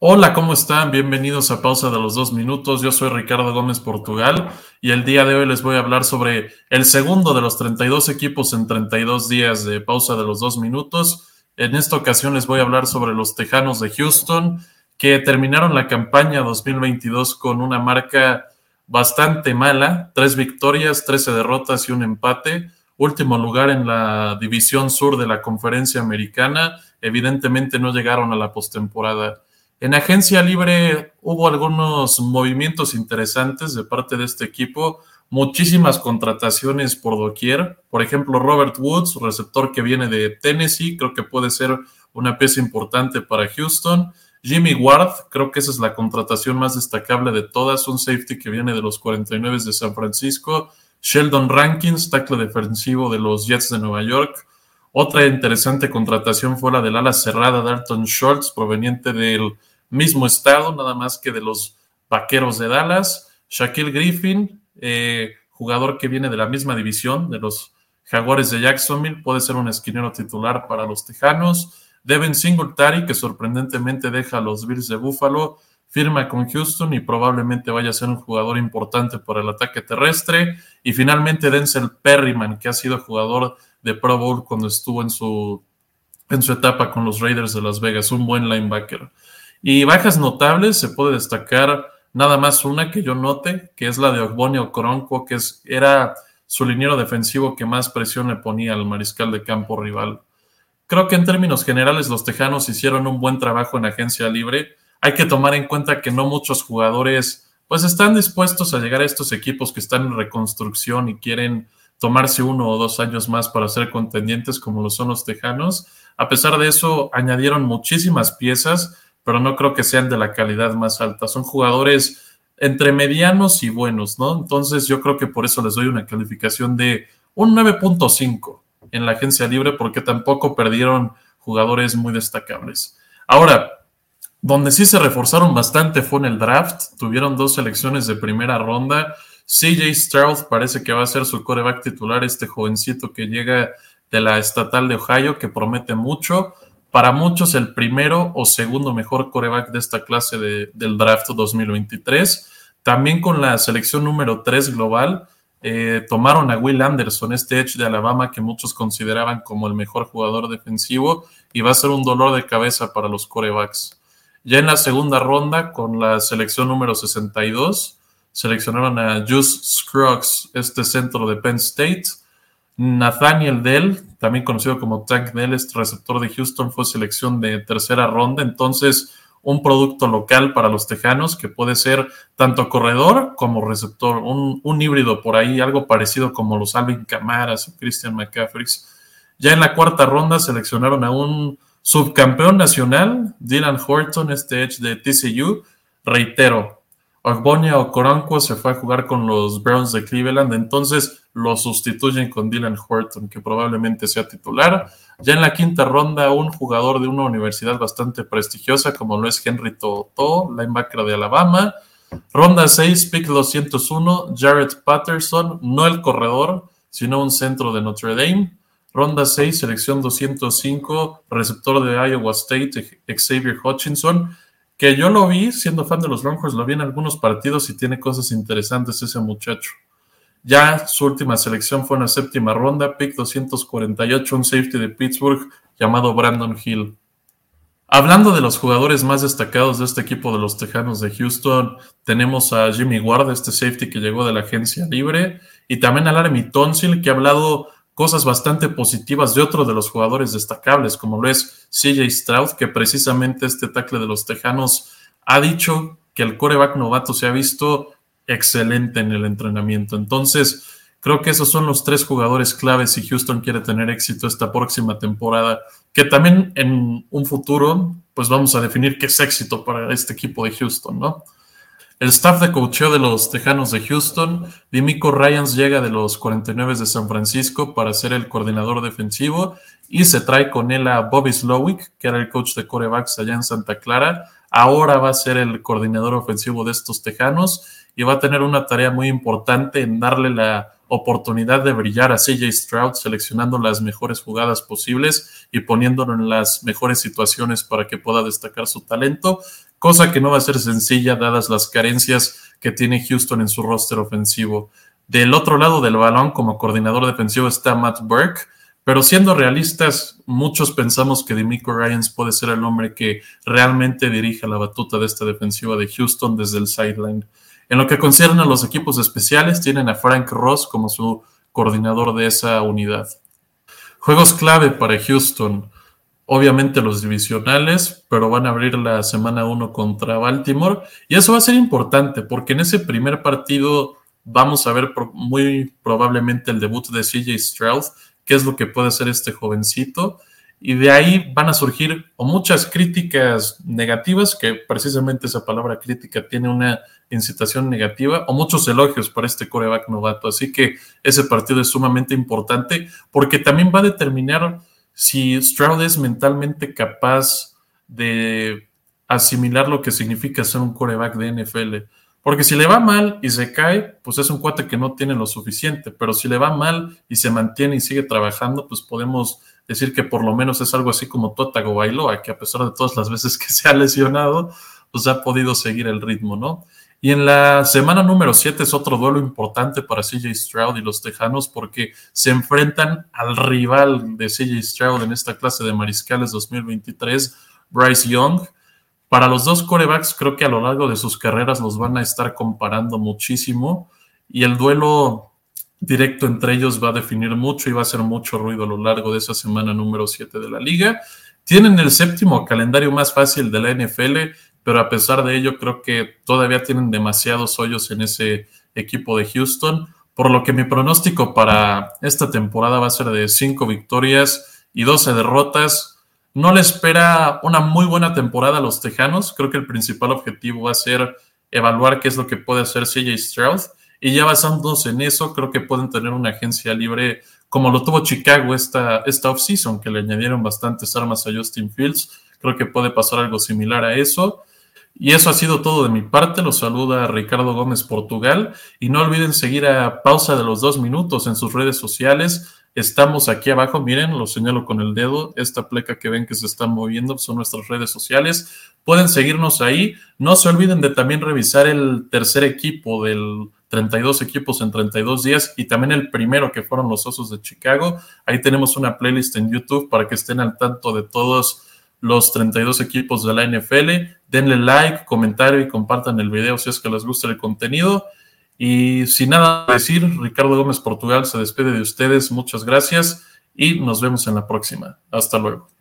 Hola, ¿cómo están? Bienvenidos a Pausa de los Dos Minutos. Yo soy Ricardo Gómez Portugal y el día de hoy les voy a hablar sobre el segundo de los 32 equipos en 32 días de Pausa de los Dos Minutos. En esta ocasión les voy a hablar sobre los Tejanos de Houston, que terminaron la campaña 2022 con una marca bastante mala, tres victorias, 13 derrotas y un empate. Último lugar en la división sur de la conferencia americana. Evidentemente no llegaron a la postemporada. En agencia libre hubo algunos movimientos interesantes de parte de este equipo, muchísimas contrataciones por doquier. Por ejemplo, Robert Woods, receptor que viene de Tennessee, creo que puede ser una pieza importante para Houston. Jimmy Ward, creo que esa es la contratación más destacable de todas, un safety que viene de los 49 de San Francisco. Sheldon Rankins, tackle defensivo de los Jets de Nueva York. Otra interesante contratación fue la del ala cerrada Dalton Schultz, proveniente del mismo estado, nada más que de los Vaqueros de Dallas. Shaquille Griffin, eh, jugador que viene de la misma división, de los Jaguares de Jacksonville, puede ser un esquinero titular para los Tejanos. Devin Singletary, que sorprendentemente deja a los Bills de Buffalo, firma con Houston y probablemente vaya a ser un jugador importante para el ataque terrestre. Y finalmente Denzel Perryman, que ha sido jugador de Pro Bowl cuando estuvo en su, en su etapa con los Raiders de Las Vegas, un buen linebacker. Y bajas notables se puede destacar nada más una que yo note, que es la de Ogbonio Coronco, que es, era su liniero defensivo que más presión le ponía al mariscal de campo rival. Creo que en términos generales los Tejanos hicieron un buen trabajo en agencia libre. Hay que tomar en cuenta que no muchos jugadores pues están dispuestos a llegar a estos equipos que están en reconstrucción y quieren tomarse uno o dos años más para ser contendientes como lo son los Tejanos. A pesar de eso, añadieron muchísimas piezas pero no creo que sean de la calidad más alta. Son jugadores entre medianos y buenos, ¿no? Entonces yo creo que por eso les doy una calificación de un 9.5 en la agencia libre porque tampoco perdieron jugadores muy destacables. Ahora, donde sí se reforzaron bastante fue en el draft. Tuvieron dos selecciones de primera ronda. CJ Stroud parece que va a ser su coreback titular, este jovencito que llega de la estatal de Ohio, que promete mucho para muchos el primero o segundo mejor coreback de esta clase del draft 2023. También con la selección número 3 global, eh, tomaron a Will Anderson, este edge de Alabama que muchos consideraban como el mejor jugador defensivo y va a ser un dolor de cabeza para los corebacks. Ya en la segunda ronda, con la selección número 62, seleccionaron a Juice Scruggs, este centro de Penn State. Nathaniel Dell, también conocido como Tank Dell, receptor de Houston, fue selección de tercera ronda. Entonces, un producto local para los tejanos que puede ser tanto corredor como receptor, un, híbrido por ahí, algo parecido como los Alvin Camaras o Christian McCaffrey. Ya en la cuarta ronda seleccionaron a un subcampeón nacional, Dylan Horton, este edge de TCU. Reitero, Ogbonia Okoronko se fue a jugar con los Browns de Cleveland, entonces lo sustituyen con Dylan Horton, que probablemente sea titular. Ya en la quinta ronda, un jugador de una universidad bastante prestigiosa, como lo es Henry Toto, linebacker de Alabama. Ronda 6, pick 201, Jared Patterson, no el corredor, sino un centro de Notre Dame. Ronda 6, selección 205, receptor de Iowa State, Xavier Hutchinson que yo lo vi, siendo fan de los Longhorns, lo vi en algunos partidos y tiene cosas interesantes ese muchacho. Ya su última selección fue en la séptima ronda, pick 248, un safety de Pittsburgh llamado Brandon Hill. Hablando de los jugadores más destacados de este equipo de los Tejanos de Houston, tenemos a Jimmy Ward, este safety que llegó de la agencia libre, y también a Laramie Tonsil, que ha hablado cosas bastante positivas de otro de los jugadores destacables, como lo es CJ Stroud, que precisamente este tackle de los Tejanos ha dicho que el coreback novato se ha visto excelente en el entrenamiento. Entonces, creo que esos son los tres jugadores claves si Houston quiere tener éxito esta próxima temporada, que también en un futuro, pues vamos a definir qué es éxito para este equipo de Houston, ¿no? El staff de coacheo de los Tejanos de Houston, Dimico Ryans llega de los 49 de San Francisco para ser el coordinador defensivo y se trae con él a Bobby Slowick, que era el coach de corebacks allá en Santa Clara. Ahora va a ser el coordinador ofensivo de estos Tejanos y va a tener una tarea muy importante en darle la oportunidad de brillar a CJ Stroud, seleccionando las mejores jugadas posibles y poniéndolo en las mejores situaciones para que pueda destacar su talento. cosa que no va a ser sencilla dadas las carencias que tiene Houston en su roster ofensivo. Del otro lado del balón, como coordinador defensivo, está Matt Burke, pero siendo realistas, muchos pensamos que Demico Ryans puede ser el hombre que realmente dirija la batuta de esta defensiva de Houston desde el sideline. En lo que concierne a los equipos especiales, tienen a Frank Ross como su coordinador de esa unidad. Juegos clave para Houston. Obviamente los divisionales, pero van a abrir la semana 1 contra Baltimore. Y eso va a ser importante porque en ese primer partido vamos a ver muy probablemente el debut de CJ Stroud, qué es lo que puede hacer este jovencito. Y de ahí van a surgir o muchas críticas negativas, que precisamente esa palabra crítica tiene una incitación negativa, o muchos elogios para este coreback novato. Así que ese partido es sumamente importante porque también va a determinar si Stroud es mentalmente capaz de asimilar lo que significa ser un coreback de NFL. Porque si le va mal y se cae, pues es un cuate que no tiene lo suficiente. Pero si le va mal y se mantiene y sigue trabajando, pues podemos decir que por lo menos es algo así como Totago Bailoa, que a pesar de todas las veces que se ha lesionado, pues ha podido seguir el ritmo, ¿no? Y en la semana número 7 es otro duelo importante para CJ Stroud y los Tejanos porque se enfrentan al rival de CJ Stroud en esta clase de mariscales 2023, Bryce Young para los dos corebacks, creo que a lo largo de sus carreras los van a estar comparando muchísimo y el duelo directo entre ellos va a definir mucho y va a hacer mucho ruido a lo largo de esa semana número 7 de la liga. Tienen el séptimo calendario más fácil de la NFL, pero a pesar de ello creo que todavía tienen demasiados hoyos en ese equipo de Houston, por lo que mi pronóstico para esta temporada va a ser de 5 victorias y 12 derrotas no le espera una muy buena temporada a los Tejanos. Creo que el principal objetivo va a ser evaluar qué es lo que puede hacer CJ Stroud. Y ya basándose en eso, creo que pueden tener una agencia libre como lo tuvo Chicago esta, esta offseason, que le añadieron bastantes armas a Justin Fields. Creo que puede pasar algo similar a eso. Y eso ha sido todo de mi parte. Los saluda Ricardo Gómez Portugal. Y no olviden seguir a Pausa de los Dos Minutos en sus redes sociales. Estamos aquí abajo, miren, lo señalo con el dedo, esta pleca que ven que se está moviendo son nuestras redes sociales. Pueden seguirnos ahí. No se olviden de también revisar el tercer equipo del 32 equipos en 32 días y también el primero que fueron los Osos de Chicago. Ahí tenemos una playlist en YouTube para que estén al tanto de todos los 32 equipos de la NFL. Denle like, comentario y compartan el video si es que les gusta el contenido. Y sin nada decir, Ricardo Gómez Portugal se despide de ustedes. Muchas gracias y nos vemos en la próxima. Hasta luego.